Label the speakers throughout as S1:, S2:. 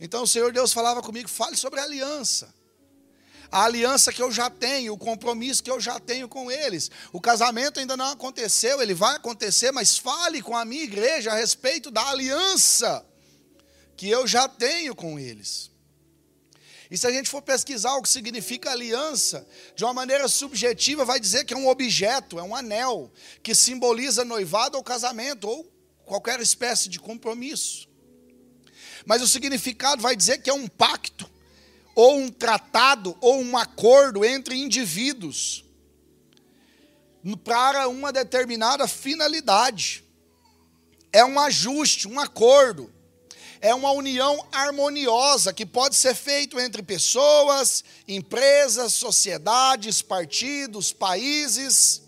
S1: Então o Senhor Deus falava comigo: fale sobre a aliança. A aliança que eu já tenho, o compromisso que eu já tenho com eles. O casamento ainda não aconteceu, ele vai acontecer, mas fale com a minha igreja a respeito da aliança que eu já tenho com eles. E se a gente for pesquisar o que significa aliança, de uma maneira subjetiva, vai dizer que é um objeto, é um anel, que simboliza noivado ou casamento, ou qualquer espécie de compromisso. Mas o significado vai dizer que é um pacto, ou um tratado, ou um acordo entre indivíduos, para uma determinada finalidade. É um ajuste, um acordo é uma união harmoniosa que pode ser feito entre pessoas, empresas, sociedades, partidos, países.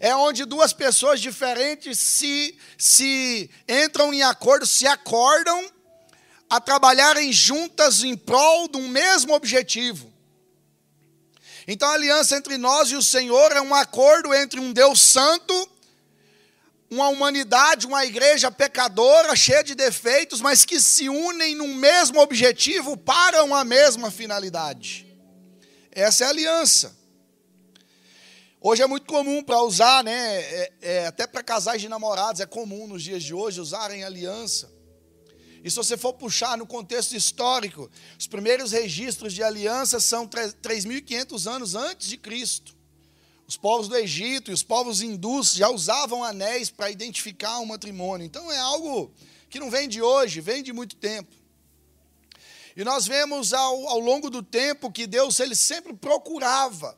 S1: É onde duas pessoas diferentes se, se entram em acordo, se acordam a trabalharem juntas em prol de um mesmo objetivo. Então a aliança entre nós e o Senhor é um acordo entre um Deus santo uma humanidade, uma igreja pecadora, cheia de defeitos, mas que se unem num mesmo objetivo para uma mesma finalidade. Essa é a aliança. Hoje é muito comum para usar, né? É, é, até para casais de namorados é comum nos dias de hoje usarem aliança. E se você for puxar no contexto histórico, os primeiros registros de aliança são 3.500 anos antes de Cristo. Os povos do Egito e os povos hindus já usavam anéis para identificar um matrimônio. Então é algo que não vem de hoje, vem de muito tempo. E nós vemos ao, ao longo do tempo que Deus ele sempre procurava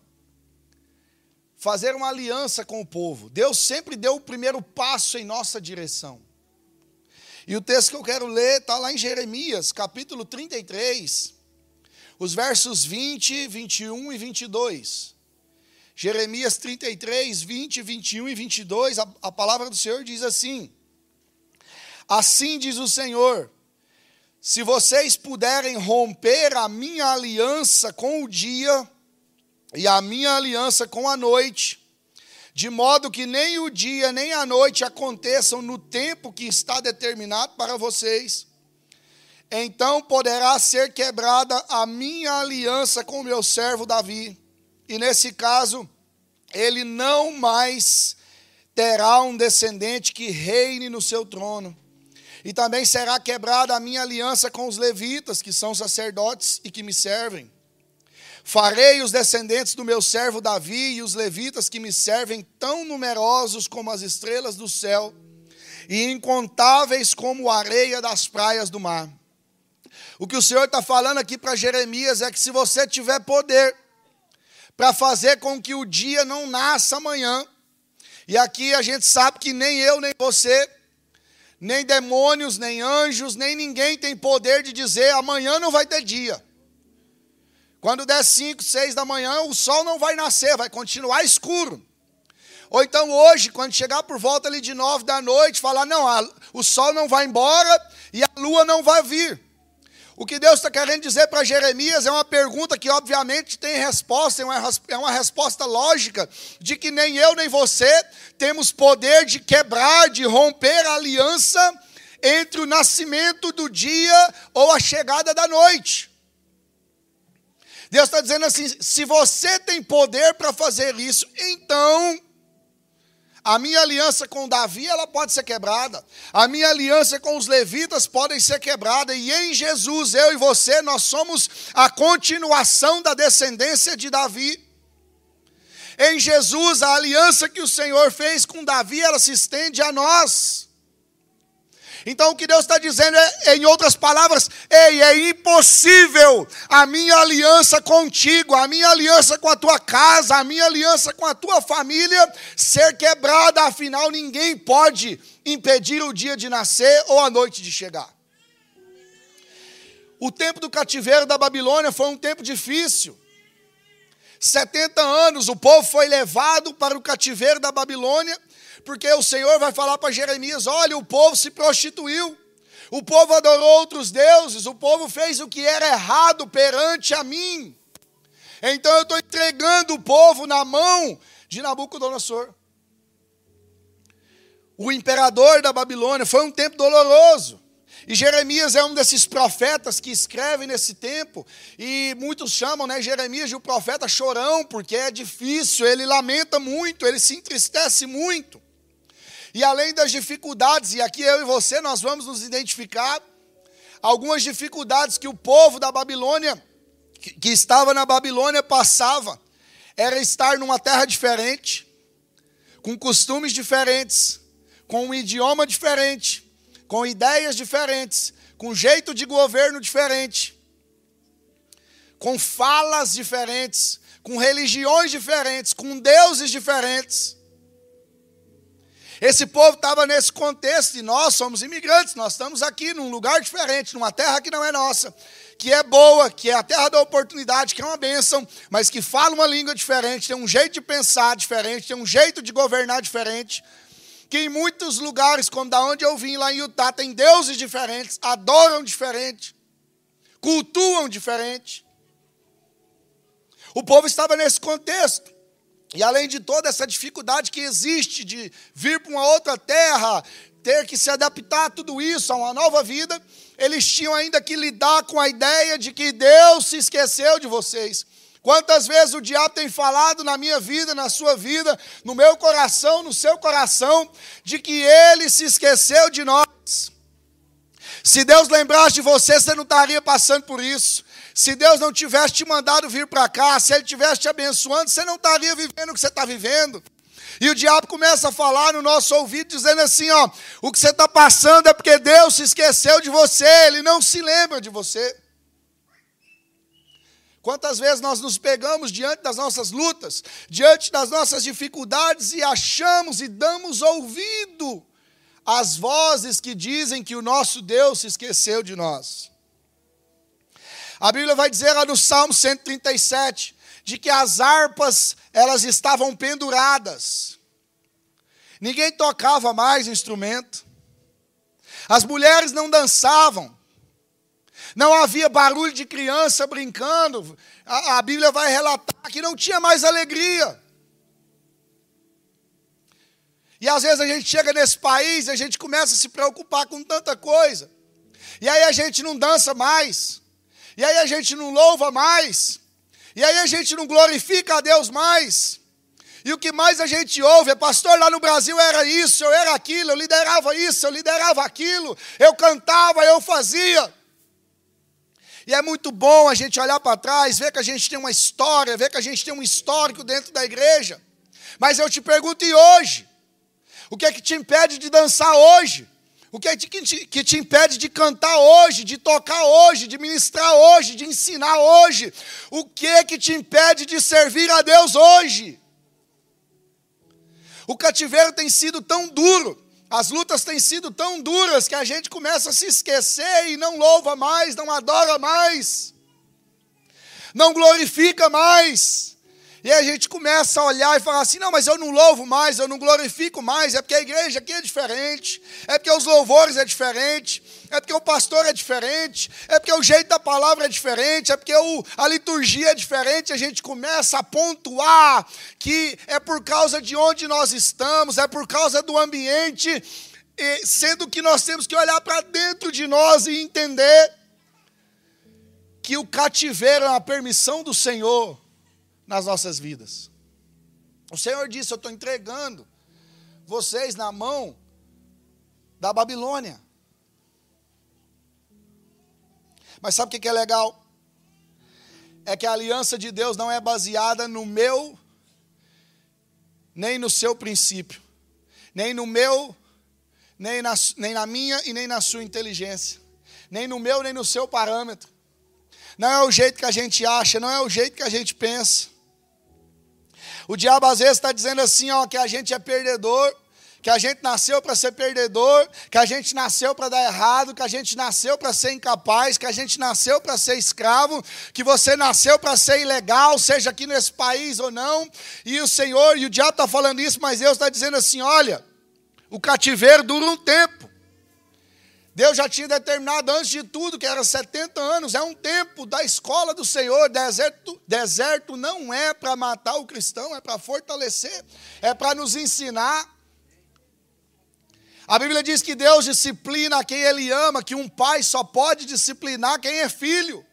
S1: fazer uma aliança com o povo. Deus sempre deu o primeiro passo em nossa direção. E o texto que eu quero ler está lá em Jeremias, capítulo 33, os versos 20, 21 e 22. Jeremias 33, 20, 21 e 22, a, a palavra do Senhor diz assim: Assim diz o Senhor, se vocês puderem romper a minha aliança com o dia e a minha aliança com a noite, de modo que nem o dia nem a noite aconteçam no tempo que está determinado para vocês, então poderá ser quebrada a minha aliança com o meu servo Davi e nesse caso, ele não mais terá um descendente que reine no seu trono. E também será quebrada a minha aliança com os levitas, que são sacerdotes e que me servem. Farei os descendentes do meu servo Davi e os levitas que me servem tão numerosos como as estrelas do céu e incontáveis como a areia das praias do mar. O que o Senhor está falando aqui para Jeremias é que se você tiver poder, para fazer com que o dia não nasça amanhã. E aqui a gente sabe que nem eu, nem você, nem demônios, nem anjos, nem ninguém tem poder de dizer amanhã não vai ter dia. Quando der 5, 6 da manhã, o sol não vai nascer, vai continuar escuro. Ou então hoje, quando chegar por volta ali de 9 da noite, falar: não, a, o sol não vai embora e a lua não vai vir. O que Deus está querendo dizer para Jeremias é uma pergunta que, obviamente, tem resposta, é uma resposta lógica, de que nem eu nem você temos poder de quebrar, de romper a aliança entre o nascimento do dia ou a chegada da noite. Deus está dizendo assim: se você tem poder para fazer isso, então a minha aliança com Davi, ela pode ser quebrada. A minha aliança com os levitas podem ser quebrada. E em Jesus, eu e você, nós somos a continuação da descendência de Davi. Em Jesus, a aliança que o Senhor fez com Davi, ela se estende a nós. Então o que Deus está dizendo é, em outras palavras, ei, é impossível a minha aliança contigo, a minha aliança com a tua casa, a minha aliança com a tua família ser quebrada, afinal ninguém pode impedir o dia de nascer ou a noite de chegar. O tempo do cativeiro da Babilônia foi um tempo difícil. 70 anos o povo foi levado para o cativeiro da Babilônia porque o Senhor vai falar para Jeremias: olha, o povo se prostituiu, o povo adorou outros deuses, o povo fez o que era errado perante a mim. Então eu estou entregando o povo na mão de Nabucodonosor. O imperador da Babilônia foi um tempo doloroso. E Jeremias é um desses profetas que escreve nesse tempo, e muitos chamam né, Jeremias de o um profeta chorão, porque é difícil, ele lamenta muito, ele se entristece muito. E além das dificuldades, e aqui eu e você nós vamos nos identificar, algumas dificuldades que o povo da Babilônia, que, estava na Babilônia, passava, era estar numa terra diferente, com costumes diferentes, com um idioma diferente, com ideias diferentes, com jeito de governo diferente, com falas diferentes, com religiões diferentes, com deuses diferentes. Esse povo estava nesse contexto e nós somos imigrantes, nós estamos aqui num lugar diferente, numa terra que não é nossa, que é boa, que é a terra da oportunidade, que é uma bênção, mas que fala uma língua diferente, tem um jeito de pensar diferente, tem um jeito de governar diferente que em muitos lugares, como da onde eu vim, lá em Utah, tem deuses diferentes, adoram diferente, cultuam diferente. O povo estava nesse contexto. E além de toda essa dificuldade que existe de vir para uma outra terra, ter que se adaptar a tudo isso, a uma nova vida, eles tinham ainda que lidar com a ideia de que Deus se esqueceu de vocês. Quantas vezes o diabo tem falado na minha vida, na sua vida, no meu coração, no seu coração, de que ele se esqueceu de nós. Se Deus lembrasse de você, você não estaria passando por isso. Se Deus não tivesse te mandado vir para cá, se Ele tivesse te abençoando, você não estaria vivendo o que você está vivendo. E o diabo começa a falar no nosso ouvido, dizendo assim: ó, o que você está passando é porque Deus se esqueceu de você, Ele não se lembra de você. Quantas vezes nós nos pegamos diante das nossas lutas, diante das nossas dificuldades e achamos e damos ouvido às vozes que dizem que o nosso Deus se esqueceu de nós. A Bíblia vai dizer lá no Salmo 137 de que as harpas elas estavam penduradas. Ninguém tocava mais instrumento. As mulheres não dançavam. Não havia barulho de criança brincando. A, a Bíblia vai relatar que não tinha mais alegria. E às vezes a gente chega nesse país e a gente começa a se preocupar com tanta coisa. E aí a gente não dança mais. E aí a gente não louva mais. E aí a gente não glorifica a Deus mais. E o que mais a gente ouve é, pastor, lá no Brasil era isso, eu era aquilo, eu liderava isso, eu liderava aquilo, eu cantava, eu fazia. E é muito bom a gente olhar para trás, ver que a gente tem uma história, ver que a gente tem um histórico dentro da igreja. Mas eu te pergunto, e hoje? O que é que te impede de dançar hoje? O que é que te, que te impede de cantar hoje, de tocar hoje, de ministrar hoje, de ensinar hoje? O que é que te impede de servir a Deus hoje? O cativeiro tem sido tão duro as lutas têm sido tão duras que a gente começa a se esquecer e não louva mais, não adora mais, não glorifica mais. E a gente começa a olhar e falar assim: não, mas eu não louvo mais, eu não glorifico mais, é porque a igreja aqui é diferente, é porque os louvores é diferente, é porque o pastor é diferente, é porque o jeito da palavra é diferente, é porque o, a liturgia é diferente. A gente começa a pontuar que é por causa de onde nós estamos, é por causa do ambiente, sendo que nós temos que olhar para dentro de nós e entender que o cativeiro é uma permissão do Senhor nas nossas vidas. O Senhor disse: Eu estou entregando vocês na mão da Babilônia. Mas sabe o que é legal? É que a aliança de Deus não é baseada no meu, nem no seu princípio, nem no meu, nem na, nem na minha e nem na sua inteligência, nem no meu, nem no seu parâmetro. Não é o jeito que a gente acha, não é o jeito que a gente pensa. O diabo às vezes está dizendo assim, ó, que a gente é perdedor, que a gente nasceu para ser perdedor, que a gente nasceu para dar errado, que a gente nasceu para ser incapaz, que a gente nasceu para ser escravo, que você nasceu para ser ilegal, seja aqui nesse país ou não. E o Senhor, e o diabo está falando isso, mas Deus está dizendo assim: olha, o cativeiro dura um tempo. Deus já tinha determinado antes de tudo que era 70 anos, é um tempo da escola do Senhor. Deserto, deserto não é para matar o cristão, é para fortalecer, é para nos ensinar. A Bíblia diz que Deus disciplina quem Ele ama, que um pai só pode disciplinar quem é filho.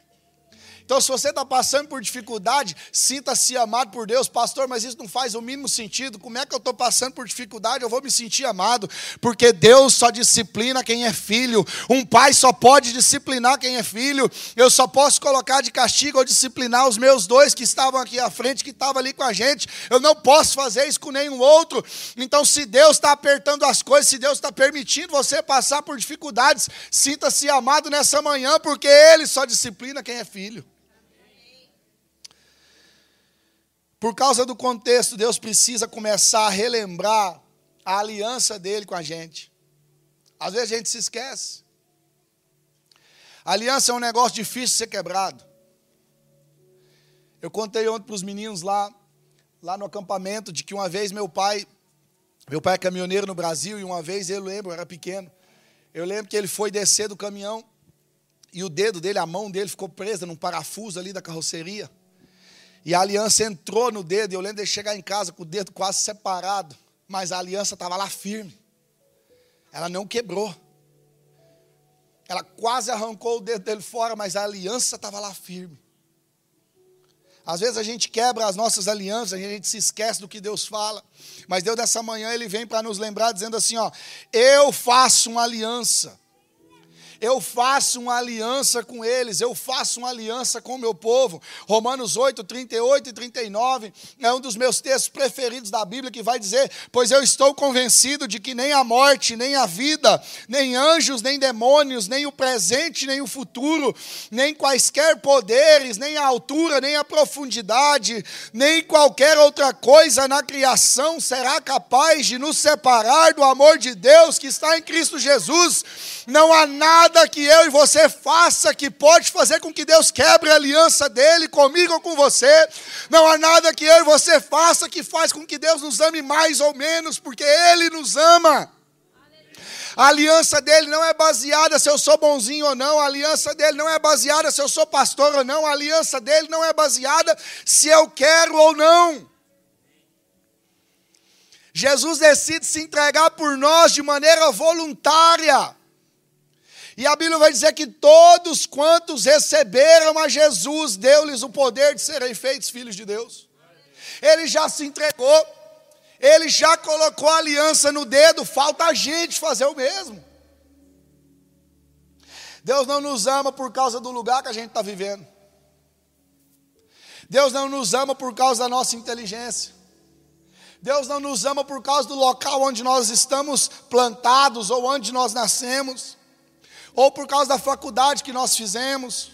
S1: Então, se você está passando por dificuldade, sinta-se amado por Deus, pastor, mas isso não faz o mínimo sentido. Como é que eu estou passando por dificuldade? Eu vou me sentir amado, porque Deus só disciplina quem é filho. Um pai só pode disciplinar quem é filho. Eu só posso colocar de castigo ou disciplinar os meus dois que estavam aqui à frente, que estavam ali com a gente. Eu não posso fazer isso com nenhum outro. Então, se Deus está apertando as coisas, se Deus está permitindo você passar por dificuldades, sinta-se amado nessa manhã, porque Ele só disciplina quem é filho. Por causa do contexto, Deus precisa começar a relembrar a aliança dele com a gente. Às vezes a gente se esquece. A aliança é um negócio difícil de ser quebrado. Eu contei ontem para os meninos lá, lá no acampamento, de que uma vez meu pai, meu pai é caminhoneiro no Brasil, e uma vez eu lembro, eu era pequeno, eu lembro que ele foi descer do caminhão e o dedo dele, a mão dele ficou presa num parafuso ali da carroceria. E a aliança entrou no dedo. Eu lembro de chegar em casa com o dedo quase separado. Mas a aliança estava lá firme. Ela não quebrou. Ela quase arrancou o dedo dele fora, mas a aliança estava lá firme. Às vezes a gente quebra as nossas alianças, a gente se esquece do que Deus fala. Mas Deus, nessa manhã, Ele vem para nos lembrar, dizendo assim: ó, eu faço uma aliança eu faço uma aliança com eles, eu faço uma aliança com o meu povo. Romanos 8, 38 e 39 é um dos meus textos preferidos da Bíblia que vai dizer: Pois eu estou convencido de que nem a morte, nem a vida, nem anjos, nem demônios, nem o presente, nem o futuro, nem quaisquer poderes, nem a altura, nem a profundidade, nem qualquer outra coisa na criação será capaz de nos separar do amor de Deus que está em Cristo Jesus. Não há nada nada que eu e você faça que pode fazer com que Deus quebre a aliança dele comigo ou com você. Não há nada que eu e você faça que faz com que Deus nos ame mais ou menos, porque Ele nos ama. A aliança dele não é baseada se eu sou bonzinho ou não, a aliança dele não é baseada se eu sou pastor ou não, a aliança dele não é baseada se eu quero ou não. Jesus decide se entregar por nós de maneira voluntária. E a Bíblia vai dizer que todos quantos receberam a Jesus, deu-lhes o poder de serem feitos filhos de Deus. Ele já se entregou, ele já colocou a aliança no dedo, falta a gente fazer o mesmo. Deus não nos ama por causa do lugar que a gente está vivendo. Deus não nos ama por causa da nossa inteligência. Deus não nos ama por causa do local onde nós estamos plantados ou onde nós nascemos ou por causa da faculdade que nós fizemos.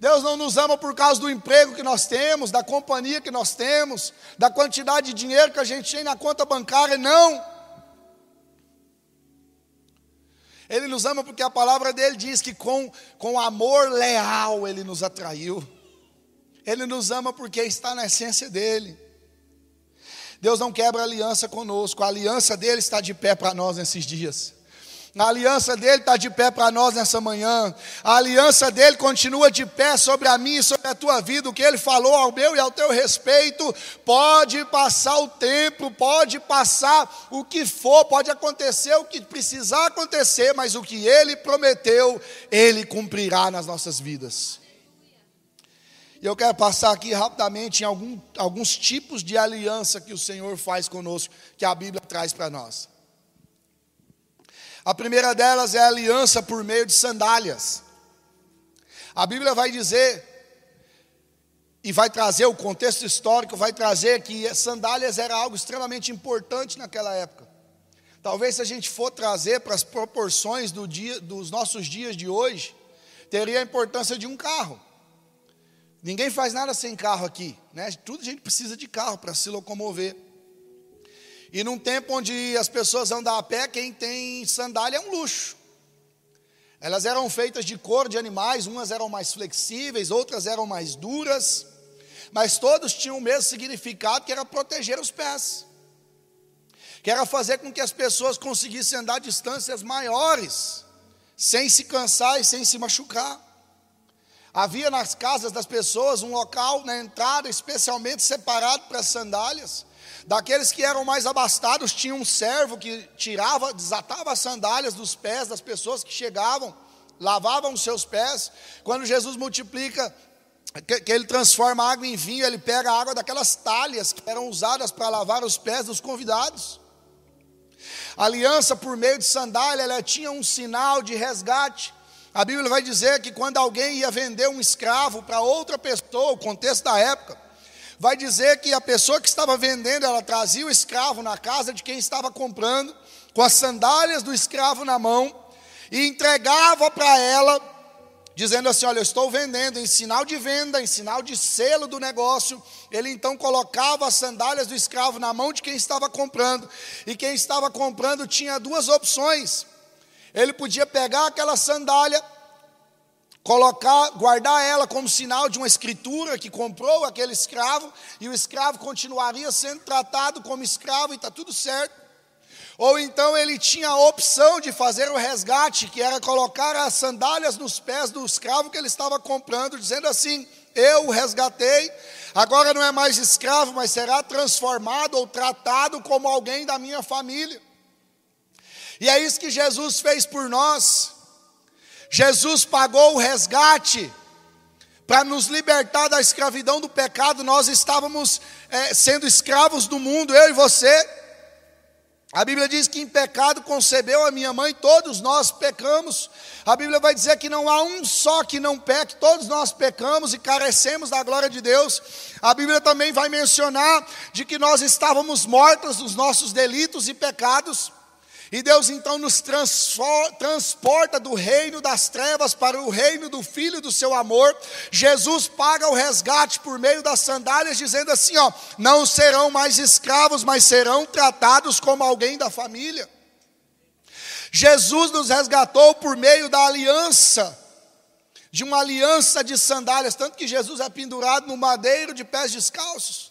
S1: Deus não nos ama por causa do emprego que nós temos, da companhia que nós temos, da quantidade de dinheiro que a gente tem na conta bancária, não. Ele nos ama porque a palavra dele diz que com, com amor leal ele nos atraiu. Ele nos ama porque está na essência dele. Deus não quebra aliança conosco, a aliança dele está de pé para nós nesses dias. A aliança dele está de pé para nós nessa manhã. A aliança dele continua de pé sobre a minha e sobre a tua vida. O que ele falou ao meu e ao teu respeito. Pode passar o tempo, pode passar o que for, pode acontecer o que precisar acontecer, mas o que ele prometeu, ele cumprirá nas nossas vidas. E eu quero passar aqui rapidamente em algum, alguns tipos de aliança que o Senhor faz conosco, que a Bíblia traz para nós. A primeira delas é a aliança por meio de sandálias. A Bíblia vai dizer, e vai trazer o contexto histórico, vai trazer que sandálias era algo extremamente importante naquela época. Talvez se a gente for trazer para as proporções do dia, dos nossos dias de hoje, teria a importância de um carro. Ninguém faz nada sem carro aqui, né? Tudo a gente precisa de carro para se locomover. E num tempo onde as pessoas andam a pé, quem tem sandália é um luxo. Elas eram feitas de cor de animais, umas eram mais flexíveis, outras eram mais duras, mas todos tinham o mesmo significado, que era proteger os pés. Que era fazer com que as pessoas conseguissem andar distâncias maiores, sem se cansar e sem se machucar. Havia nas casas das pessoas um local na entrada especialmente separado para sandálias. Daqueles que eram mais abastados, tinha um servo que tirava, desatava as sandálias dos pés das pessoas que chegavam, lavavam os seus pés. Quando Jesus multiplica, que, que ele transforma a água em vinho, ele pega a água daquelas talhas que eram usadas para lavar os pés dos convidados. A aliança por meio de sandália, ela tinha um sinal de resgate. A Bíblia vai dizer que quando alguém ia vender um escravo para outra pessoa, o contexto da época, vai dizer que a pessoa que estava vendendo, ela trazia o escravo na casa de quem estava comprando, com as sandálias do escravo na mão, e entregava para ela, dizendo assim: Olha, eu estou vendendo, em sinal de venda, em sinal de selo do negócio. Ele então colocava as sandálias do escravo na mão de quem estava comprando, e quem estava comprando tinha duas opções. Ele podia pegar aquela sandália colocar, guardar ela como sinal de uma escritura que comprou aquele escravo, e o escravo continuaria sendo tratado como escravo e está tudo certo. Ou então ele tinha a opção de fazer o resgate, que era colocar as sandálias nos pés do escravo que ele estava comprando, dizendo assim: Eu o resgatei, agora não é mais escravo, mas será transformado ou tratado como alguém da minha família. E é isso que Jesus fez por nós. Jesus pagou o resgate para nos libertar da escravidão do pecado. Nós estávamos é, sendo escravos do mundo, eu e você. A Bíblia diz que em pecado concebeu a minha mãe, todos nós pecamos. A Bíblia vai dizer que não há um só que não peque, todos nós pecamos e carecemos da glória de Deus. A Bíblia também vai mencionar de que nós estávamos mortos nos nossos delitos e pecados. E Deus então nos transporta do reino das trevas para o reino do Filho do seu amor. Jesus paga o resgate por meio das sandálias, dizendo assim: ó, não serão mais escravos, mas serão tratados como alguém da família. Jesus nos resgatou por meio da aliança, de uma aliança de sandálias, tanto que Jesus é pendurado no madeiro de pés descalços.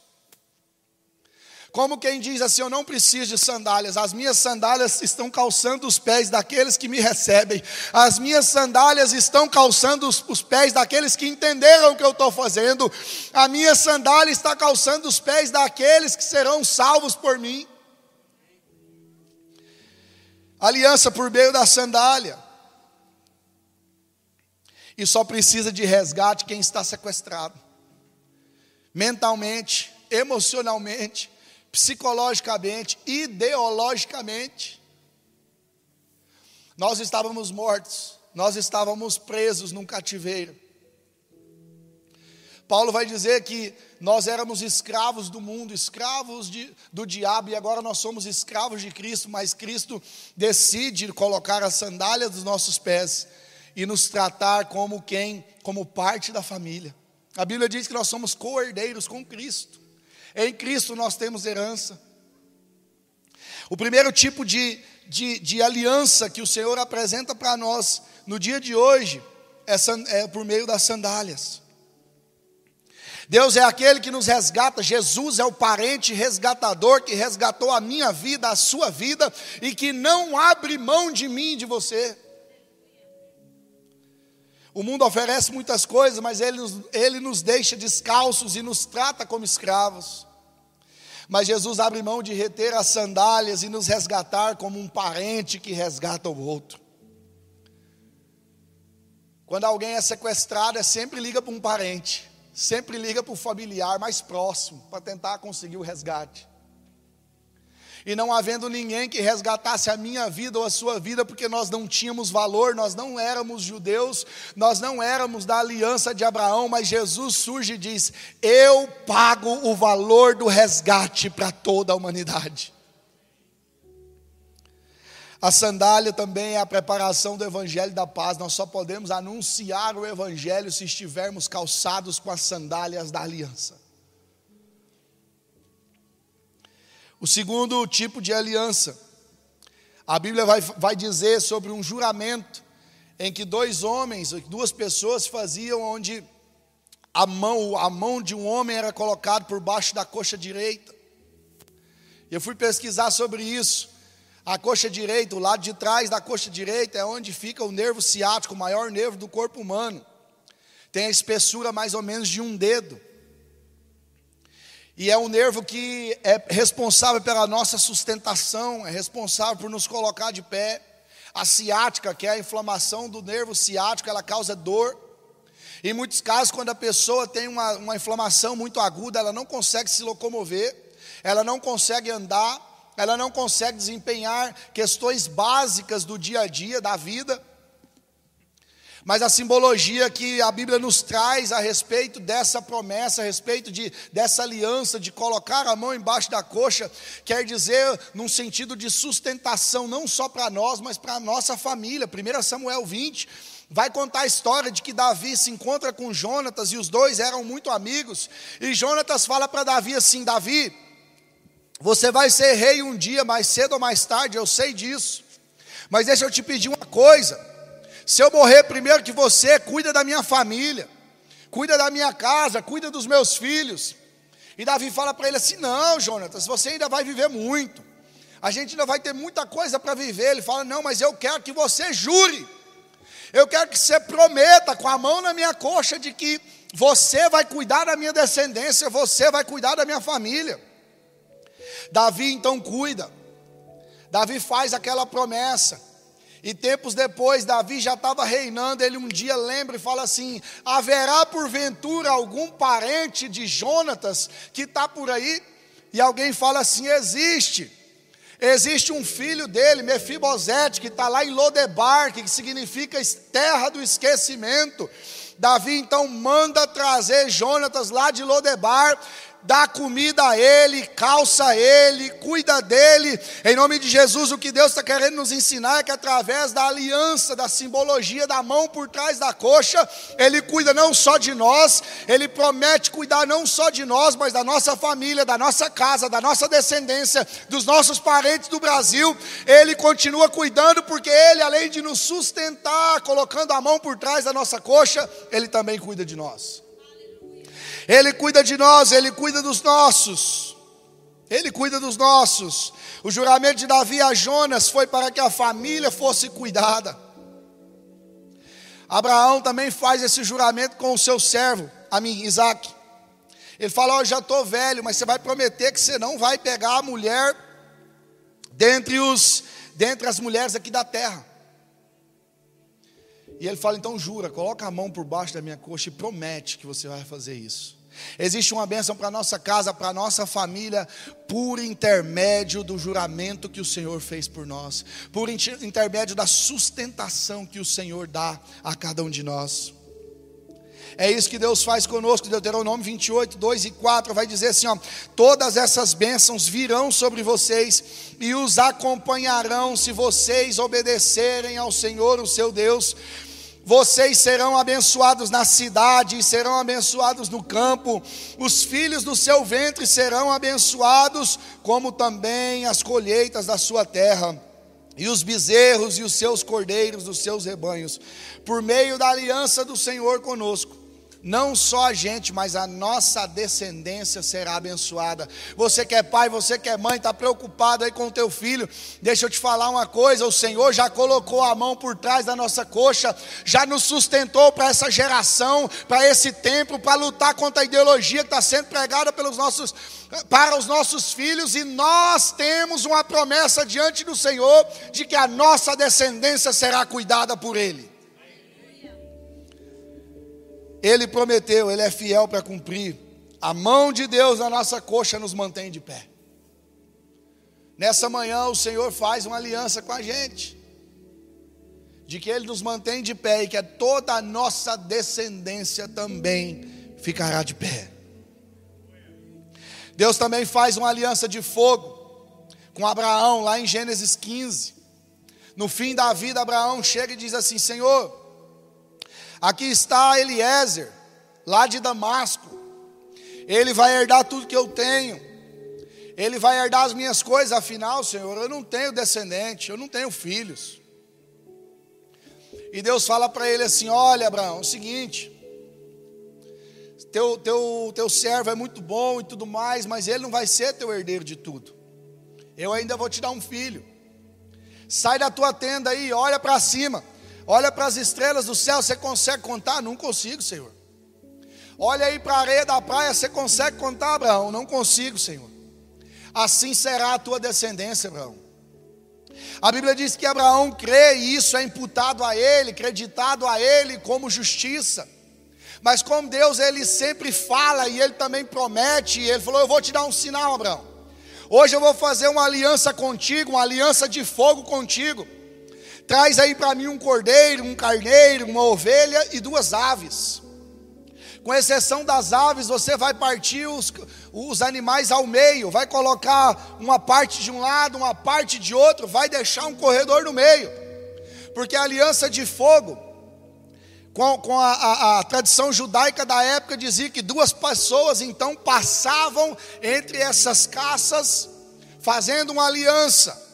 S1: Como quem diz assim: Eu não preciso de sandálias, as minhas sandálias estão calçando os pés daqueles que me recebem, as minhas sandálias estão calçando os, os pés daqueles que entenderam o que eu estou fazendo, a minha sandália está calçando os pés daqueles que serão salvos por mim. Aliança por meio da sandália. E só precisa de resgate quem está sequestrado, mentalmente, emocionalmente, psicologicamente, ideologicamente. Nós estávamos mortos, nós estávamos presos num cativeiro. Paulo vai dizer que nós éramos escravos do mundo, escravos de, do diabo, e agora nós somos escravos de Cristo, mas Cristo decide colocar as sandálias dos nossos pés e nos tratar como quem? Como parte da família. A Bíblia diz que nós somos co-herdeiros com Cristo. Em Cristo nós temos herança. O primeiro tipo de, de, de aliança que o Senhor apresenta para nós no dia de hoje é, é por meio das sandálias. Deus é aquele que nos resgata, Jesus é o parente resgatador que resgatou a minha vida, a sua vida e que não abre mão de mim e de você. O mundo oferece muitas coisas, mas ele, ele nos deixa descalços e nos trata como escravos. Mas Jesus abre mão de reter as sandálias e nos resgatar como um parente que resgata o outro. Quando alguém é sequestrado, é sempre liga para um parente, sempre liga para o familiar mais próximo para tentar conseguir o resgate e não havendo ninguém que resgatasse a minha vida ou a sua vida, porque nós não tínhamos valor, nós não éramos judeus, nós não éramos da aliança de Abraão, mas Jesus surge e diz: Eu pago o valor do resgate para toda a humanidade. A sandália também é a preparação do Evangelho da paz. Nós só podemos anunciar o Evangelho se estivermos calçados com as sandálias da aliança. O segundo tipo de aliança, a Bíblia vai, vai dizer sobre um juramento em que dois homens, duas pessoas faziam onde a mão, a mão de um homem era colocada por baixo da coxa direita. Eu fui pesquisar sobre isso. A coxa direita, o lado de trás da coxa direita é onde fica o nervo ciático, o maior nervo do corpo humano. tem a espessura mais ou menos de um dedo. E é um nervo que é responsável pela nossa sustentação, é responsável por nos colocar de pé. A ciática, que é a inflamação do nervo ciático, ela causa dor. Em muitos casos, quando a pessoa tem uma, uma inflamação muito aguda, ela não consegue se locomover, ela não consegue andar, ela não consegue desempenhar questões básicas do dia a dia, da vida. Mas a simbologia que a Bíblia nos traz a respeito dessa promessa, a respeito de, dessa aliança, de colocar a mão embaixo da coxa, quer dizer, num sentido de sustentação, não só para nós, mas para a nossa família. 1 Samuel 20 vai contar a história de que Davi se encontra com Jonatas e os dois eram muito amigos. E Jonatas fala para Davi assim: Davi, você vai ser rei um dia, mais cedo ou mais tarde, eu sei disso. Mas deixa eu te pedir uma coisa. Se eu morrer primeiro que você, cuida da minha família, cuida da minha casa, cuida dos meus filhos. E Davi fala para ele assim: Não, Jonatas, você ainda vai viver muito. A gente ainda vai ter muita coisa para viver. Ele fala: Não, mas eu quero que você jure. Eu quero que você prometa com a mão na minha coxa de que você vai cuidar da minha descendência, você vai cuidar da minha família. Davi então cuida. Davi faz aquela promessa. E tempos depois, Davi já estava reinando. Ele um dia lembra e fala assim: haverá porventura algum parente de Jonatas que está por aí? E alguém fala assim: existe. Existe um filho dele, Mefibosete, que está lá em Lodebar, que significa terra do esquecimento. Davi então manda trazer Jonatas lá de Lodebar, dá comida a ele, calça ele, cuida dele. Em nome de Jesus, o que Deus está querendo nos ensinar é que através da aliança, da simbologia da mão por trás da coxa, Ele cuida não só de nós, Ele promete cuidar não só de nós, mas da nossa família, da nossa casa, da nossa descendência, dos nossos parentes do Brasil. Ele continua cuidando, porque Ele, além de nos sustentar, colocando a mão por trás da nossa coxa, Ele também cuida de nós. Ele cuida de nós, Ele cuida dos nossos. Ele cuida dos nossos. O juramento de Davi a Jonas foi para que a família fosse cuidada. Abraão também faz esse juramento com o seu servo, a mim, Isaac. Ele fala: Ó, oh, já estou velho, mas você vai prometer que você não vai pegar a mulher dentre, os, dentre as mulheres aqui da terra. E ele fala: então jura, coloca a mão por baixo da minha coxa e promete que você vai fazer isso. Existe uma bênção para nossa casa, para nossa família, por intermédio do juramento que o Senhor fez por nós, por intermédio da sustentação que o Senhor dá a cada um de nós. É isso que Deus faz conosco, Deuteronômio 28, 2 e 4 vai dizer assim: ó, todas essas bênçãos virão sobre vocês e os acompanharão se vocês obedecerem ao Senhor, o seu Deus, vocês serão abençoados na cidade, serão abençoados no campo, os filhos do seu ventre serão abençoados, como também as colheitas da sua terra, e os bezerros e os seus cordeiros dos seus rebanhos, por meio da aliança do Senhor conosco não só a gente, mas a nossa descendência será abençoada. Você que é pai, você que é mãe, está preocupado aí com o teu filho. Deixa eu te falar uma coisa: o Senhor já colocou a mão por trás da nossa coxa, já nos sustentou para essa geração, para esse tempo, para lutar contra a ideologia que está sendo pregada pelos nossos, para os nossos filhos, e nós temos uma promessa diante do Senhor de que a nossa descendência será cuidada por Ele. Ele prometeu, Ele é fiel para cumprir. A mão de Deus na nossa coxa nos mantém de pé. Nessa manhã o Senhor faz uma aliança com a gente, de que Ele nos mantém de pé e que toda a nossa descendência também ficará de pé. Deus também faz uma aliança de fogo com Abraão, lá em Gênesis 15. No fim da vida, Abraão chega e diz assim: Senhor, Aqui está Eliezer, lá de Damasco. Ele vai herdar tudo que eu tenho. Ele vai herdar as minhas coisas, afinal, Senhor, eu não tenho descendente, eu não tenho filhos. E Deus fala para ele assim: Olha, Abraão, é o seguinte, teu, teu, teu servo é muito bom e tudo mais, mas ele não vai ser teu herdeiro de tudo. Eu ainda vou te dar um filho. Sai da tua tenda aí, olha para cima. Olha para as estrelas do céu, você consegue contar? Não consigo, Senhor. Olha aí para a areia da praia, você consegue contar, Abraão? Não consigo, Senhor. Assim será a tua descendência, Abraão. A Bíblia diz que Abraão crê e isso é imputado a ele, creditado a ele como justiça. Mas como Deus ele sempre fala e ele também promete, ele falou: "Eu vou te dar um sinal, Abraão. Hoje eu vou fazer uma aliança contigo, uma aliança de fogo contigo. Traz aí para mim um cordeiro, um carneiro, uma ovelha e duas aves. Com exceção das aves, você vai partir os, os animais ao meio, vai colocar uma parte de um lado, uma parte de outro, vai deixar um corredor no meio. Porque a aliança de fogo, com, com a, a, a, tradição judaica da época, dizia que duas pessoas então passavam entre essas caças, fazendo uma aliança,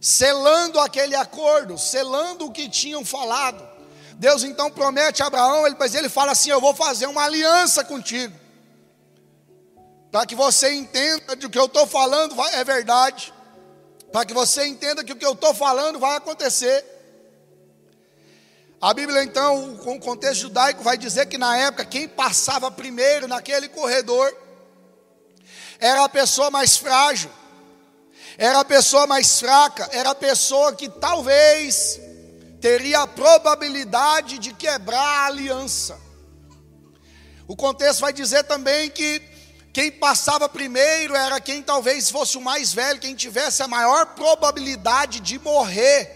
S1: selando aquele acordo, selando o que tinham falado. Deus então promete a Abraão, ele, mas ele fala assim: Eu vou fazer uma aliança contigo, para que você entenda de que eu estou falando é verdade, para que você entenda que o que eu estou falando vai acontecer. A Bíblia, então, com o contexto judaico, vai dizer que na época, quem passava primeiro naquele corredor era a pessoa mais frágil, era a pessoa mais fraca, era a pessoa que talvez teria a probabilidade de quebrar a aliança. O contexto vai dizer também que quem passava primeiro era quem talvez fosse o mais velho, quem tivesse a maior probabilidade de morrer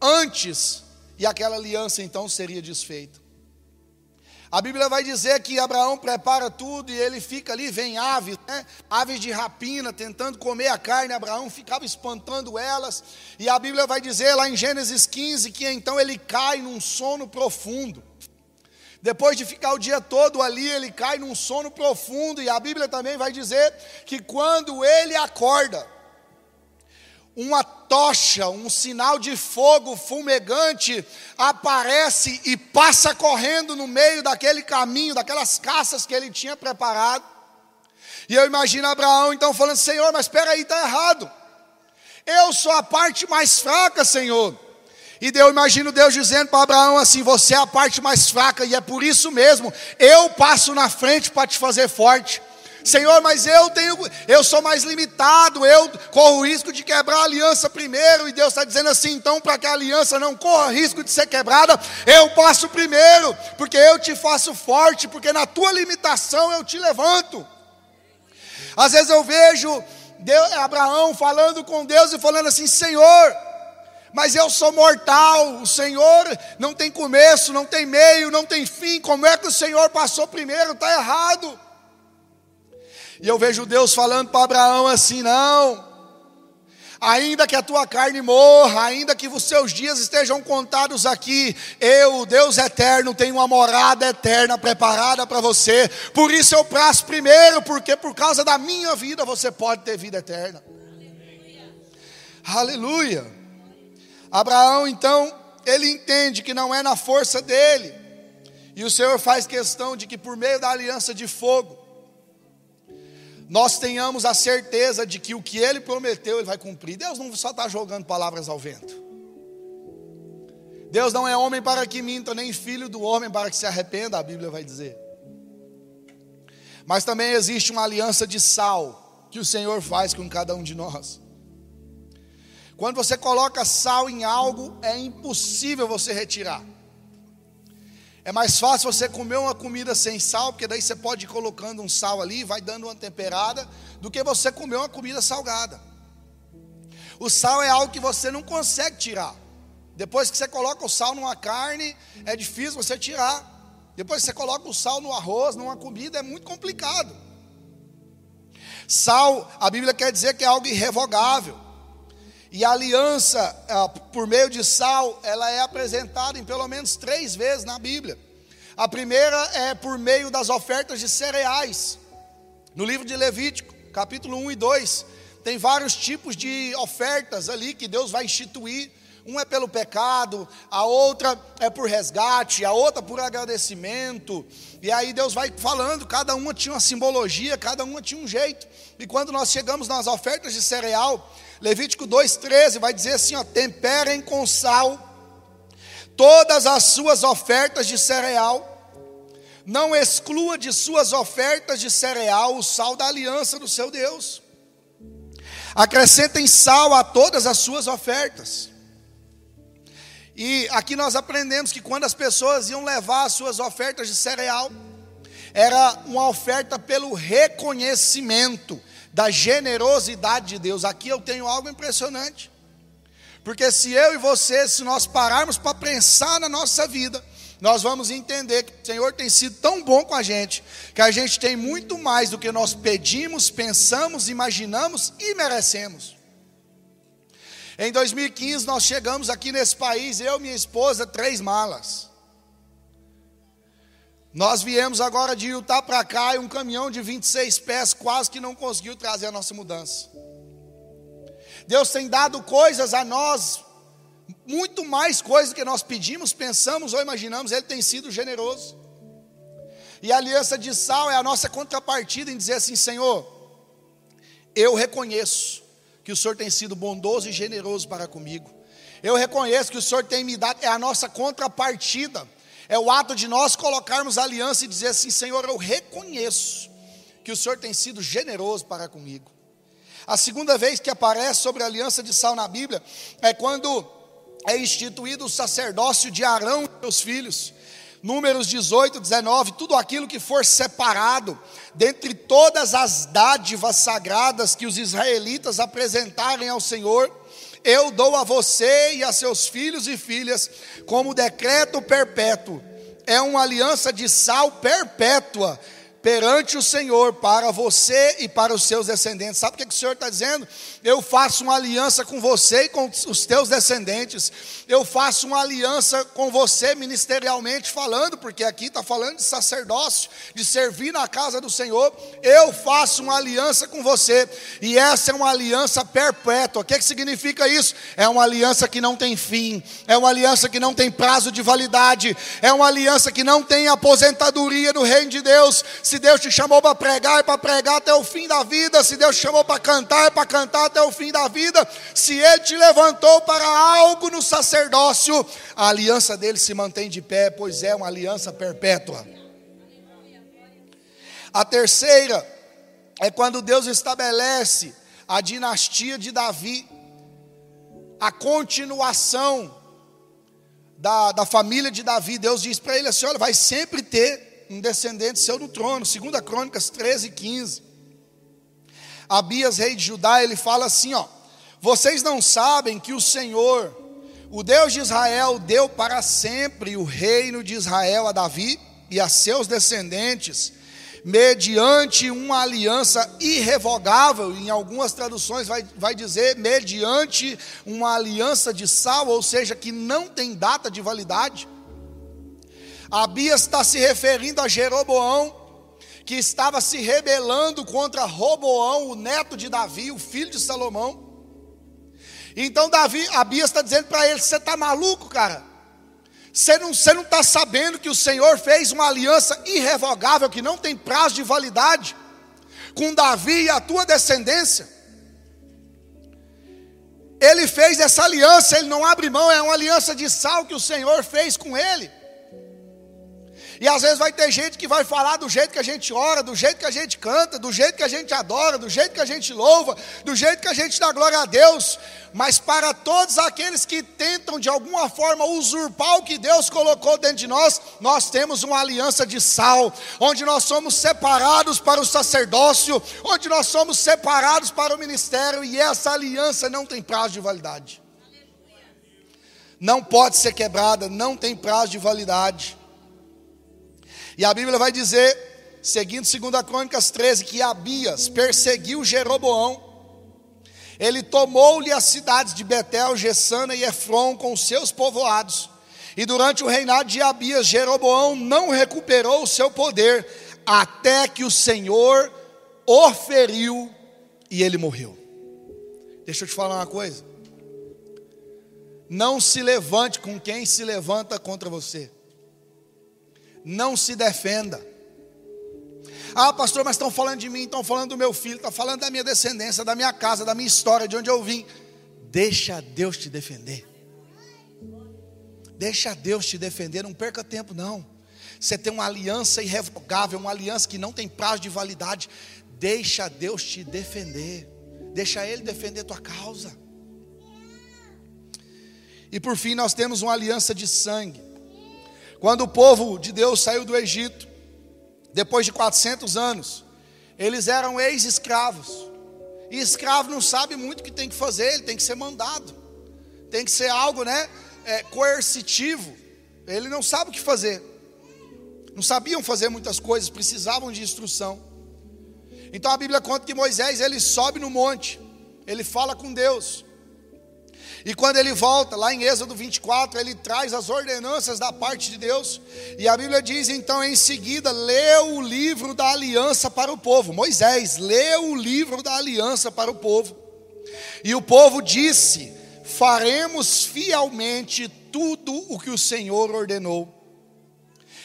S1: antes, e aquela aliança então seria desfeita. A Bíblia vai dizer que Abraão prepara tudo e ele fica ali, vem aves, né? aves de rapina, tentando comer a carne. Abraão ficava espantando elas. E a Bíblia vai dizer lá em Gênesis 15 que então ele cai num sono profundo. Depois de ficar o dia todo ali, ele cai num sono profundo. E a Bíblia também vai dizer que quando ele acorda, uma tocha, um sinal de fogo fumegante aparece e passa correndo no meio daquele caminho, daquelas caças que ele tinha preparado. E eu imagino Abraão então falando: Senhor, mas espera aí, está errado. Eu sou a parte mais fraca, Senhor. E eu imagino Deus dizendo para Abraão assim: Você é a parte mais fraca, e é por isso mesmo, eu passo na frente para te fazer forte. Senhor, mas eu tenho, eu sou mais limitado, eu corro o risco de quebrar a aliança primeiro, e Deus está dizendo assim, então, para que a aliança não corra risco de ser quebrada, eu passo primeiro, porque eu te faço forte, porque na tua limitação eu te levanto. Às vezes eu vejo Deus, Abraão falando com Deus e falando assim, Senhor, mas eu sou mortal, o Senhor não tem começo, não tem meio, não tem fim, como é que o Senhor passou primeiro? Está errado. E eu vejo Deus falando para Abraão assim: não, ainda que a tua carne morra, ainda que os seus dias estejam contados aqui, eu, Deus eterno, tenho uma morada eterna preparada para você. Por isso eu prazo primeiro, porque por causa da minha vida você pode ter vida eterna. Aleluia. Aleluia. Abraão, então, ele entende que não é na força dele, e o Senhor faz questão de que por meio da aliança de fogo, nós tenhamos a certeza de que o que Ele prometeu, Ele vai cumprir. Deus não só está jogando palavras ao vento. Deus não é homem para que minta, nem filho do homem para que se arrependa, a Bíblia vai dizer. Mas também existe uma aliança de sal que o Senhor faz com cada um de nós. Quando você coloca sal em algo, é impossível você retirar. É mais fácil você comer uma comida sem sal, porque daí você pode ir colocando um sal ali, vai dando uma temperada, do que você comer uma comida salgada. O sal é algo que você não consegue tirar. Depois que você coloca o sal numa carne, é difícil você tirar. Depois que você coloca o sal no arroz, numa comida, é muito complicado. Sal, a Bíblia quer dizer que é algo irrevogável. E a aliança ah, por meio de sal, ela é apresentada em pelo menos três vezes na Bíblia. A primeira é por meio das ofertas de cereais. No livro de Levítico, capítulo 1 e 2, tem vários tipos de ofertas ali que Deus vai instituir. Um é pelo pecado, a outra é por resgate, a outra por agradecimento. E aí Deus vai falando, cada uma tinha uma simbologia, cada uma tinha um jeito. E quando nós chegamos nas ofertas de cereal, Levítico 2,13 vai dizer assim: ó, temperem com sal todas as suas ofertas de cereal, Não exclua de suas ofertas de cereal o sal da aliança do seu Deus. Acrescentem sal a todas as suas ofertas. E aqui nós aprendemos que quando as pessoas iam levar as suas ofertas de cereal, era uma oferta pelo reconhecimento da generosidade de Deus. Aqui eu tenho algo impressionante. Porque se eu e você, se nós pararmos para pensar na nossa vida, nós vamos entender que o Senhor tem sido tão bom com a gente, que a gente tem muito mais do que nós pedimos, pensamos, imaginamos e merecemos. Em 2015 nós chegamos aqui nesse país, eu e minha esposa, três malas. Nós viemos agora de Utah para cá e um caminhão de 26 pés quase que não conseguiu trazer a nossa mudança. Deus tem dado coisas a nós muito mais coisas que nós pedimos, pensamos ou imaginamos, Ele tem sido generoso. E a aliança de sal é a nossa contrapartida em dizer assim: Senhor, eu reconheço que o Senhor tem sido bondoso e generoso para comigo. Eu reconheço que o Senhor tem me dado, é a nossa contrapartida. É o ato de nós colocarmos aliança e dizer assim: Senhor, eu reconheço que o Senhor tem sido generoso para comigo. A segunda vez que aparece sobre a aliança de sal na Bíblia é quando é instituído o sacerdócio de Arão e seus filhos. Números 18, 19, tudo aquilo que for separado dentre todas as dádivas sagradas que os israelitas apresentarem ao Senhor, eu dou a você e a seus filhos e filhas como decreto perpétuo. É uma aliança de sal perpétua perante o Senhor para você e para os seus descendentes. Sabe o que, que o Senhor está dizendo? Eu faço uma aliança com você e com os teus descendentes. Eu faço uma aliança com você ministerialmente falando, porque aqui está falando de sacerdócio, de servir na casa do Senhor. Eu faço uma aliança com você, e essa é uma aliança perpétua. O que, que significa isso? É uma aliança que não tem fim, é uma aliança que não tem prazo de validade, é uma aliança que não tem aposentadoria no reino de Deus. Se Deus te chamou para pregar, é para pregar até o fim da vida. Se Deus te chamou para cantar, é para cantar até o fim da vida. Se Ele te levantou para algo no sacerdócio, a aliança dele se mantém de pé, pois é uma aliança perpétua. A terceira é quando Deus estabelece a dinastia de Davi, a continuação da, da família de Davi. Deus diz para ele assim: olha, vai sempre ter um descendente seu no trono. 2 Crônicas 13, 15. Abias, rei de Judá, ele fala assim: ó, vocês não sabem que o Senhor, o Deus de Israel, deu para sempre o reino de Israel a Davi e a seus descendentes, mediante uma aliança irrevogável, em algumas traduções vai, vai dizer mediante uma aliança de sal, ou seja, que não tem data de validade. Abias está se referindo a Jeroboão, que estava se rebelando contra Roboão, o neto de Davi, o filho de Salomão. Então Davi, Abias está dizendo para ele: você está maluco, cara? Você não está não tá sabendo que o Senhor fez uma aliança irrevogável, que não tem prazo de validade, com Davi e a tua descendência? Ele fez essa aliança, ele não abre mão, é uma aliança de sal que o Senhor fez com ele. E às vezes vai ter gente que vai falar do jeito que a gente ora, do jeito que a gente canta, do jeito que a gente adora, do jeito que a gente louva, do jeito que a gente dá glória a Deus. Mas para todos aqueles que tentam de alguma forma usurpar o que Deus colocou dentro de nós, nós temos uma aliança de sal, onde nós somos separados para o sacerdócio, onde nós somos separados para o ministério, e essa aliança não tem prazo de validade. Não pode ser quebrada, não tem prazo de validade. E a Bíblia vai dizer, seguindo 2 Crônicas 13, que Abias perseguiu Jeroboão. Ele tomou-lhe as cidades de Betel, Gessana e Efron com seus povoados. E durante o reinado de Abias, Jeroboão não recuperou o seu poder, até que o Senhor o feriu e ele morreu. Deixa eu te falar uma coisa. Não se levante com quem se levanta contra você não se defenda. Ah, pastor, mas estão falando de mim, estão falando do meu filho, estão falando da minha descendência, da minha casa, da minha história, de onde eu vim. Deixa Deus te defender. Deixa Deus te defender, não perca tempo, não. Você tem uma aliança irrevogável, uma aliança que não tem prazo de validade. Deixa Deus te defender. Deixa Ele defender tua causa. E por fim, nós temos uma aliança de sangue. Quando o povo de Deus saiu do Egito, depois de 400 anos, eles eram ex-escravos. E escravo não sabe muito o que tem que fazer, ele tem que ser mandado. Tem que ser algo, né, é, coercitivo. Ele não sabe o que fazer. Não sabiam fazer muitas coisas, precisavam de instrução. Então a Bíblia conta que Moisés, ele sobe no monte. Ele fala com Deus. E quando ele volta, lá em Êxodo 24, ele traz as ordenanças da parte de Deus. E a Bíblia diz então em seguida: leu o livro da aliança para o povo. Moisés leu o livro da aliança para o povo. E o povo disse: faremos fielmente tudo o que o Senhor ordenou.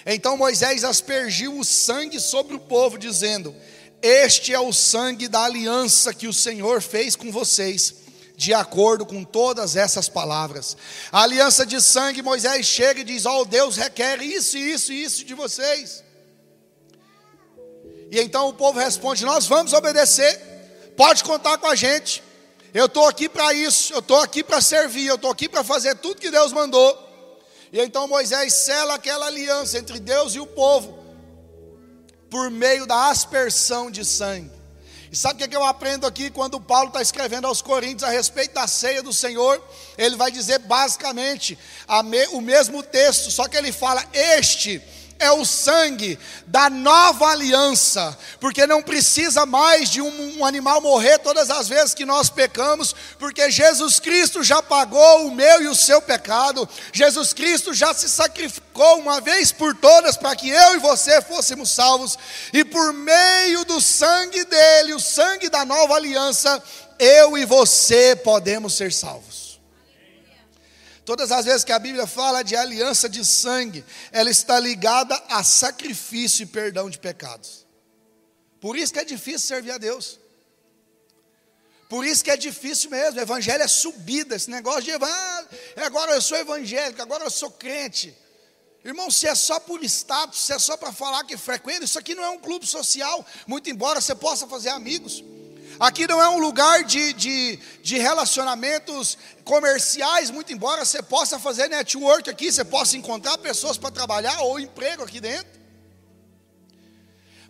S1: Então Moisés aspergiu o sangue sobre o povo, dizendo: Este é o sangue da aliança que o Senhor fez com vocês de acordo com todas essas palavras. A aliança de sangue, Moisés chega e diz: Ó, oh, Deus requer isso, isso e isso de vocês. E então o povo responde: Nós vamos obedecer, pode contar com a gente. Eu estou aqui para isso, eu estou aqui para servir, eu estou aqui para fazer tudo que Deus mandou. E então Moisés sela aquela aliança entre Deus e o povo, por meio da aspersão de sangue. E sabe o que eu aprendo aqui quando Paulo está escrevendo aos Coríntios a respeito da ceia do Senhor? Ele vai dizer basicamente o mesmo texto, só que ele fala: Este é o sangue da nova aliança, porque não precisa mais de um, um, animal morrer todas as vezes que nós pecamos, porque Jesus Cristo já pagou o meu e o seu pecado, Jesus Cristo já se sacrificou uma vez por todas para que eu e você fôssemos salvos, e por meio do sangue dele, o sangue da nova aliança, eu e você podemos ser salvos. Todas as vezes que a Bíblia fala de aliança de sangue, ela está ligada a sacrifício e perdão de pecados. Por isso que é difícil servir a Deus. Por isso que é difícil mesmo. O evangelho é subida, esse negócio de ah, agora eu sou evangélico, agora eu sou crente. Irmão, se é só por status, se é só para falar que frequenta, isso aqui não é um clube social, muito embora você possa fazer amigos. Aqui não é um lugar de, de, de relacionamentos comerciais, muito embora você possa fazer network aqui, você possa encontrar pessoas para trabalhar ou emprego aqui dentro.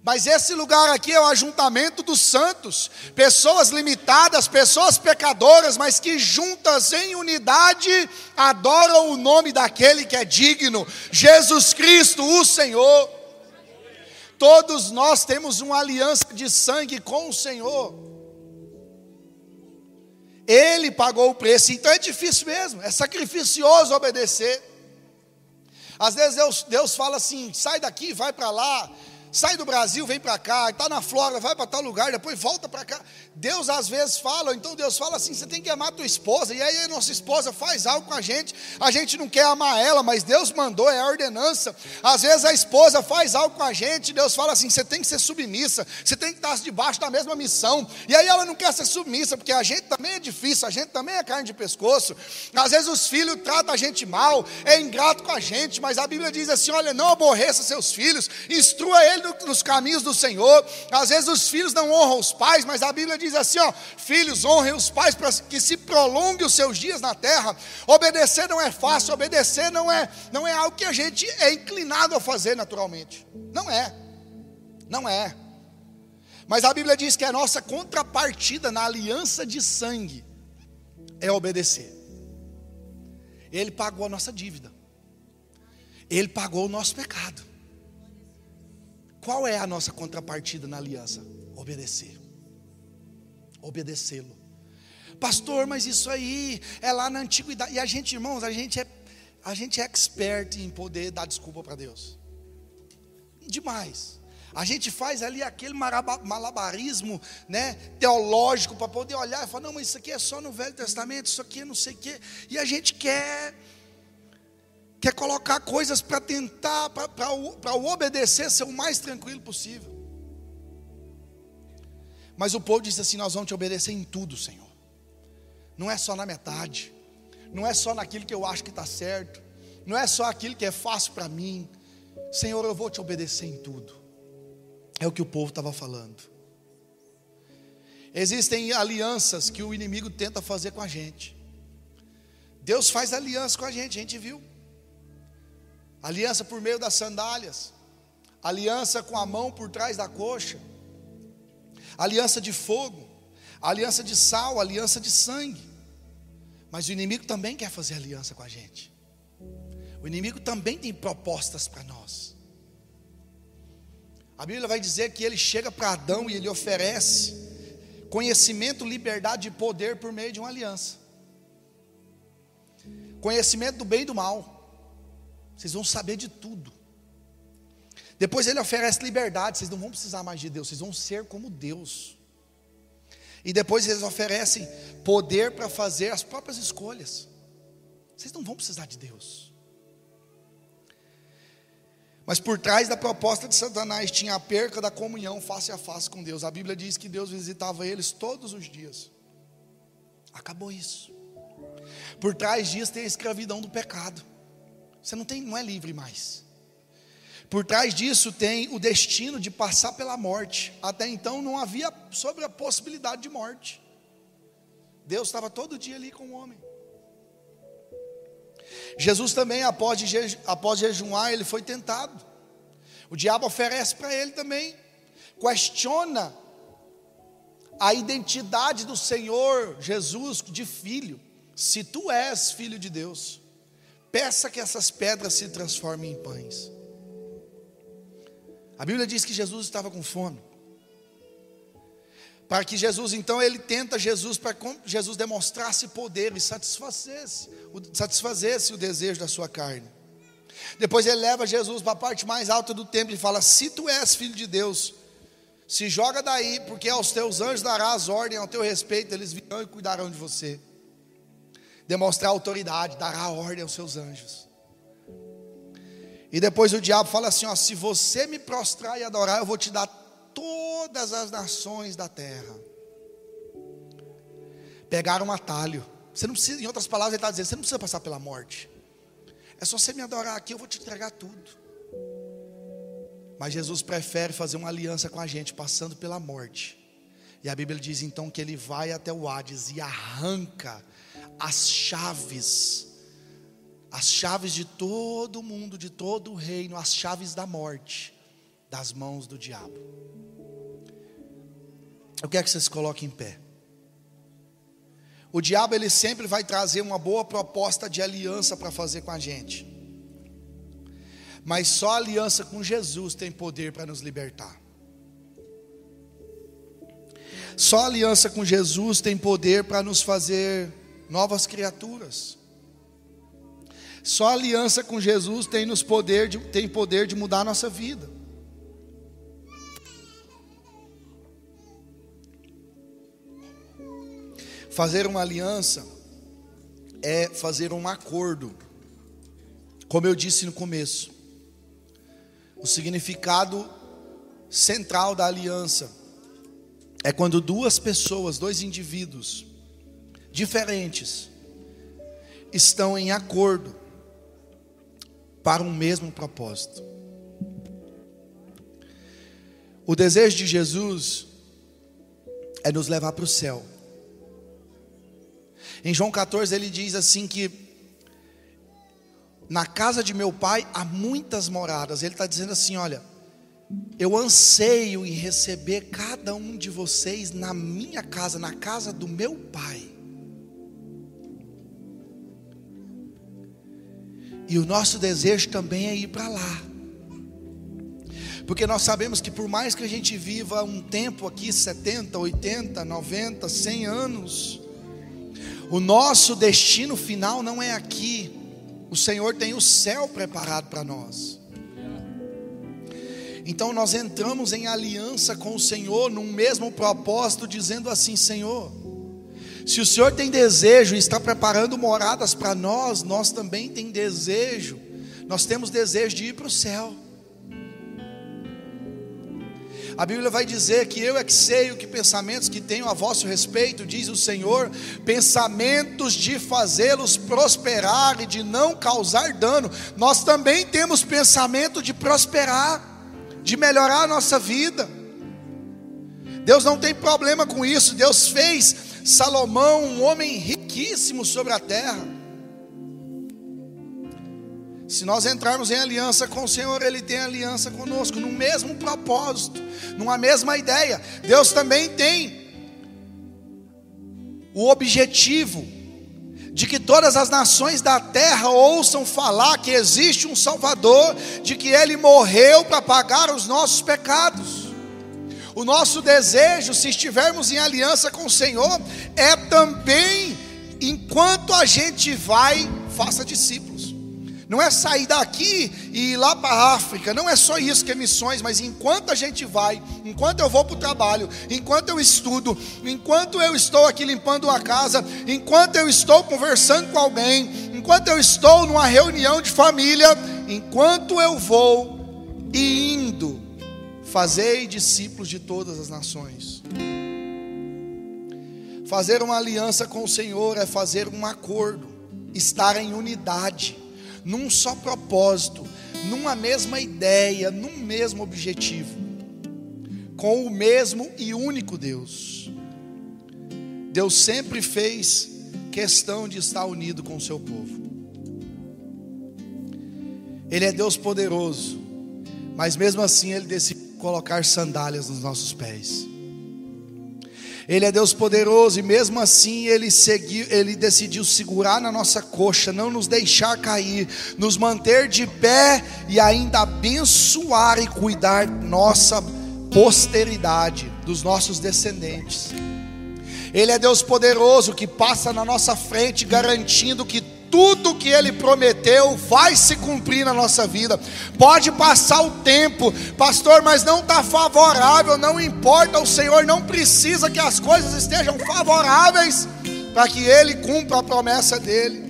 S1: Mas esse lugar aqui é o ajuntamento dos santos, pessoas limitadas, pessoas pecadoras, mas que juntas em unidade adoram o nome daquele que é digno, Jesus Cristo, o Senhor. Todos nós temos uma aliança de sangue com o Senhor. Ele pagou o preço, então é difícil mesmo, é sacrificioso obedecer. Às vezes Deus, Deus fala assim: sai daqui, vai para lá, sai do Brasil, vem para cá, está na Flórida, vai para tal lugar, depois volta para cá. Deus às vezes fala, então Deus fala assim: você tem que amar a tua esposa, e aí a nossa esposa faz algo com a gente, a gente não quer amar ela, mas Deus mandou, é a ordenança. Às vezes a esposa faz algo com a gente, Deus fala assim: você tem que ser submissa, você tem que estar debaixo da mesma missão, e aí ela não quer ser submissa, porque a gente também é difícil, a gente também é carne de pescoço. Às vezes os filhos tratam a gente mal, é ingrato com a gente, mas a Bíblia diz assim: olha, não aborreça seus filhos, instrua ele nos caminhos do Senhor. Às vezes os filhos não honram os pais, mas a Bíblia diz assim: ó, filhos, honrem os pais para que se prolongue os seus dias na terra. Obedecer não é fácil, obedecer não é, não é algo que a gente é inclinado a fazer naturalmente. Não é. Não é. Mas a Bíblia diz que a nossa contrapartida na aliança de sangue é obedecer. Ele pagou a nossa dívida. Ele pagou o nosso pecado. Qual é a nossa contrapartida na aliança? Obedecer. Obedecê-lo. Pastor, mas isso aí é lá na antiguidade. E a gente, irmãos, a gente é, a gente é expert em poder dar desculpa para Deus. Demais. A gente faz ali aquele malabarismo né, teológico para poder olhar e falar, não, mas isso aqui é só no Velho Testamento, isso aqui é não sei o quê. E a gente quer quer colocar coisas para tentar, para o obedecer ser o mais tranquilo possível. Mas o povo disse assim: Nós vamos te obedecer em tudo, Senhor. Não é só na metade, não é só naquilo que eu acho que está certo, não é só aquilo que é fácil para mim. Senhor, eu vou te obedecer em tudo. É o que o povo estava falando. Existem alianças que o inimigo tenta fazer com a gente. Deus faz aliança com a gente, a gente viu. Aliança por meio das sandálias, aliança com a mão por trás da coxa, aliança de fogo, aliança de sal, aliança de sangue. Mas o inimigo também quer fazer aliança com a gente. O inimigo também tem propostas para nós. A Bíblia vai dizer que ele chega para Adão e ele oferece conhecimento, liberdade e poder por meio de uma aliança. Conhecimento do bem e do mal. Vocês vão saber de tudo. Depois ele oferece liberdade, vocês não vão precisar mais de Deus, vocês vão ser como Deus. E depois eles oferecem poder para fazer as próprias escolhas. Vocês não vão precisar de Deus. Mas por trás da proposta de Satanás tinha a perca da comunhão face a face com Deus. A Bíblia diz que Deus visitava eles todos os dias. Acabou isso. Por trás disso tem a escravidão do pecado. Você não tem, não é livre mais. Por trás disso tem o destino de passar pela morte. Até então não havia sobre a possibilidade de morte. Deus estava todo dia ali com o homem. Jesus também, após, após jejuar, ele foi tentado. O diabo oferece para ele também, questiona a identidade do Senhor Jesus de filho. Se tu és filho de Deus, peça que essas pedras se transformem em pães. A Bíblia diz que Jesus estava com fome. Para que Jesus, então, ele tenta Jesus para que Jesus demonstrasse poder e satisfazesse, satisfazesse o desejo da sua carne. Depois ele leva Jesus para a parte mais alta do templo e fala: Se tu és filho de Deus, se joga daí, porque aos teus anjos darás ordem ao teu respeito, eles virão e cuidarão de você. Demonstrar autoridade, dará ordem aos seus anjos. E depois o diabo fala assim: ó, se você me prostrar e adorar, eu vou te dar todas as nações da terra. Pegaram um atalho. Você não precisa, em outras palavras, ele está dizendo: você não precisa passar pela morte. É só você me adorar aqui, eu vou te entregar tudo. Mas Jesus prefere fazer uma aliança com a gente, passando pela morte. E a Bíblia diz então que ele vai até o Hades e arranca as chaves as chaves de todo mundo, de todo o reino, as chaves da morte, das mãos do diabo. Eu quero que vocês coloquem em pé. O diabo ele sempre vai trazer uma boa proposta de aliança para fazer com a gente. Mas só a aliança com Jesus tem poder para nos libertar. Só a aliança com Jesus tem poder para nos fazer novas criaturas. Só a aliança com Jesus tem, nos poder de, tem poder de mudar a nossa vida. Fazer uma aliança é fazer um acordo. Como eu disse no começo, o significado central da aliança é quando duas pessoas, dois indivíduos diferentes, estão em acordo para um mesmo propósito. O desejo de Jesus é nos levar para o céu. Em João 14 ele diz assim que na casa de meu pai há muitas moradas. Ele está dizendo assim: olha, eu anseio em receber cada um de vocês na minha casa, na casa do meu pai. E o nosso desejo também é ir para lá. Porque nós sabemos que por mais que a gente viva um tempo aqui, 70, 80, 90, 100 anos, o nosso destino final não é aqui. O Senhor tem o céu preparado para nós. Então nós entramos em aliança com o Senhor num mesmo propósito, dizendo assim: Senhor, se o Senhor tem desejo e está preparando moradas para nós, nós também tem desejo. Nós temos desejo de ir para o céu. A Bíblia vai dizer que eu é que sei o que pensamentos que tenho a vosso respeito, diz o Senhor, pensamentos de fazê-los prosperar e de não causar dano. Nós também temos pensamento de prosperar, de melhorar a nossa vida. Deus não tem problema com isso. Deus fez Salomão um homem riquíssimo sobre a terra. Se nós entrarmos em aliança com o Senhor, Ele tem aliança conosco, no mesmo propósito, numa mesma ideia. Deus também tem o objetivo de que todas as nações da terra ouçam falar que existe um Salvador, de que Ele morreu para pagar os nossos pecados. O nosso desejo, se estivermos em aliança com o Senhor, é também, enquanto a gente vai, faça discípulos. Não é sair daqui e ir lá para a África. Não é só isso que é missões, mas enquanto a gente vai, enquanto eu vou para o trabalho, enquanto eu estudo, enquanto eu estou aqui limpando a casa, enquanto eu estou conversando com alguém, enquanto eu estou numa reunião de família, enquanto eu vou e indo, fazei discípulos de todas as nações. Fazer uma aliança com o Senhor é fazer um acordo, estar em unidade num só propósito, numa mesma ideia, num mesmo objetivo, com o mesmo e único Deus. Deus sempre fez questão de estar unido com o seu povo. Ele é Deus poderoso, mas mesmo assim ele decidiu colocar sandálias nos nossos pés. Ele é Deus poderoso e mesmo assim ele seguiu, ele decidiu segurar na nossa coxa, não nos deixar cair, nos manter de pé e ainda abençoar e cuidar nossa posteridade, dos nossos descendentes. Ele é Deus poderoso que passa na nossa frente garantindo que tudo que ele prometeu vai se cumprir na nossa vida. Pode passar o tempo, pastor, mas não está favorável, não importa, o Senhor não precisa que as coisas estejam favoráveis para que ele cumpra a promessa dele.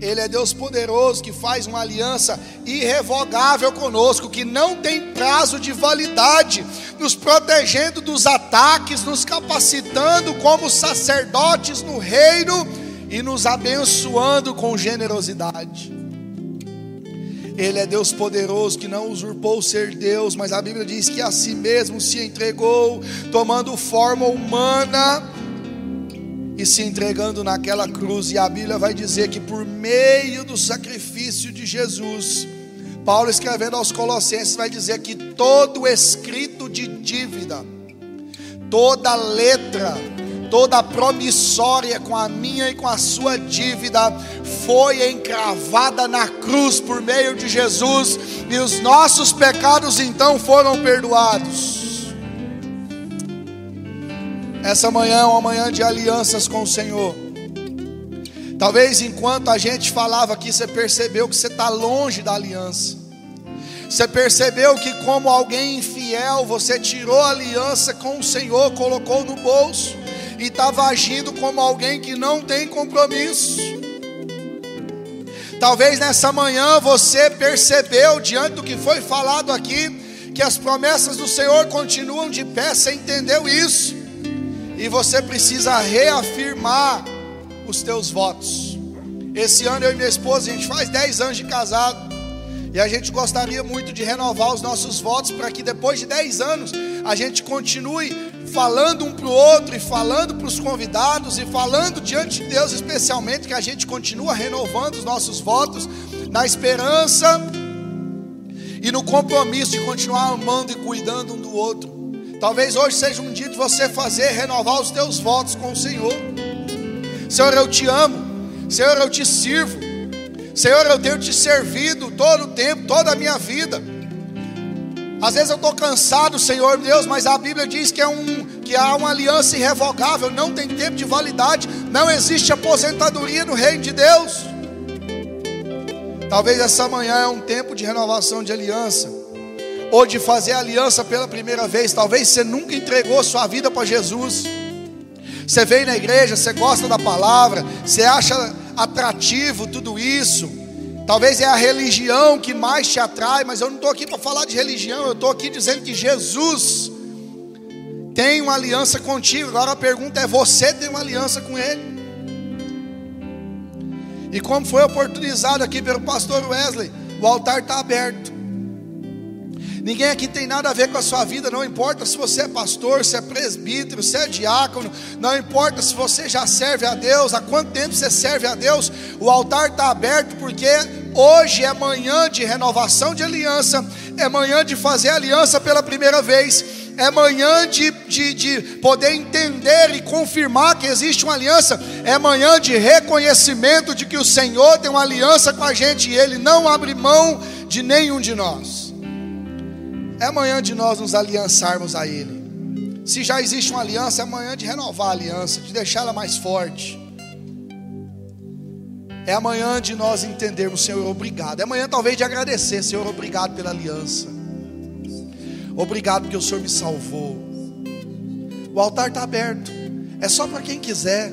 S1: Ele é Deus poderoso que faz uma aliança irrevogável conosco, que não tem prazo de validade, nos protegendo dos ataques, nos capacitando como sacerdotes no reino e nos abençoando com generosidade. Ele é Deus poderoso que não usurpou ser Deus, mas a Bíblia diz que a si mesmo se entregou, tomando forma humana e se entregando naquela cruz. E a Bíblia vai dizer que por meio do sacrifício de Jesus, Paulo escrevendo aos Colossenses vai dizer que todo escrito de dívida, toda letra, toda promissória com a minha e com a sua dívida foi encravada na cruz por meio de Jesus, e os nossos pecados então foram perdoados. Essa manhã é uma manhã de alianças com o Senhor. Talvez enquanto a gente falava aqui, você percebeu que você está longe da aliança. Você percebeu que, como alguém infiel, você tirou a aliança com o Senhor, colocou no bolso e estava agindo como alguém que não tem compromisso. Talvez nessa manhã você percebeu, diante do que foi falado aqui, que as promessas do Senhor continuam de pé, você entendeu isso, e você precisa reafirmar os teus votos. Esse ano eu e minha esposa, a gente faz 10 anos de casado. E a gente gostaria muito de renovar os nossos votos para que depois de 10 anos a gente continue falando um para o outro e falando para os convidados e falando diante de Deus, especialmente, que a gente continua renovando os nossos votos na esperança e no compromisso de continuar amando e cuidando um do outro. Talvez hoje seja um dia de você fazer, renovar os teus votos com o Senhor. Senhor, eu te amo. Senhor, eu te sirvo. Senhor, eu tenho te servido todo o tempo, toda a minha vida. Às vezes eu estou cansado, Senhor Deus, mas a Bíblia diz que, é um, que há uma aliança irrevogável, não tem tempo de validade, não existe aposentadoria no reino de Deus. Talvez essa manhã é um tempo de renovação de aliança, ou de fazer aliança pela primeira vez. Talvez você nunca entregou sua vida para Jesus. Você veio na igreja, você gosta da palavra, você acha atrativo tudo isso, Talvez é a religião que mais te atrai, mas eu não estou aqui para falar de religião, eu estou aqui dizendo que Jesus tem uma aliança contigo. Agora a pergunta é: você tem uma aliança com Ele? E como foi oportunizado aqui pelo pastor Wesley, o altar está aberto. Ninguém aqui tem nada a ver com a sua vida, não importa se você é pastor, se é presbítero, se é diácono, não importa se você já serve a Deus, há quanto tempo você serve a Deus, o altar está aberto porque hoje é manhã de renovação de aliança, é manhã de fazer aliança pela primeira vez, é manhã de, de, de poder entender e confirmar que existe uma aliança, é manhã de reconhecimento de que o Senhor tem uma aliança com a gente e Ele não abre mão de nenhum de nós. É manhã de nós nos aliançarmos a Ele. Se já existe uma aliança, é manhã de renovar a aliança, de deixá-la mais forte. É amanhã de nós entendermos, Senhor, obrigado. É amanhã talvez de agradecer, Senhor, obrigado pela aliança. Obrigado porque o Senhor me salvou. O altar está aberto. É só para quem quiser.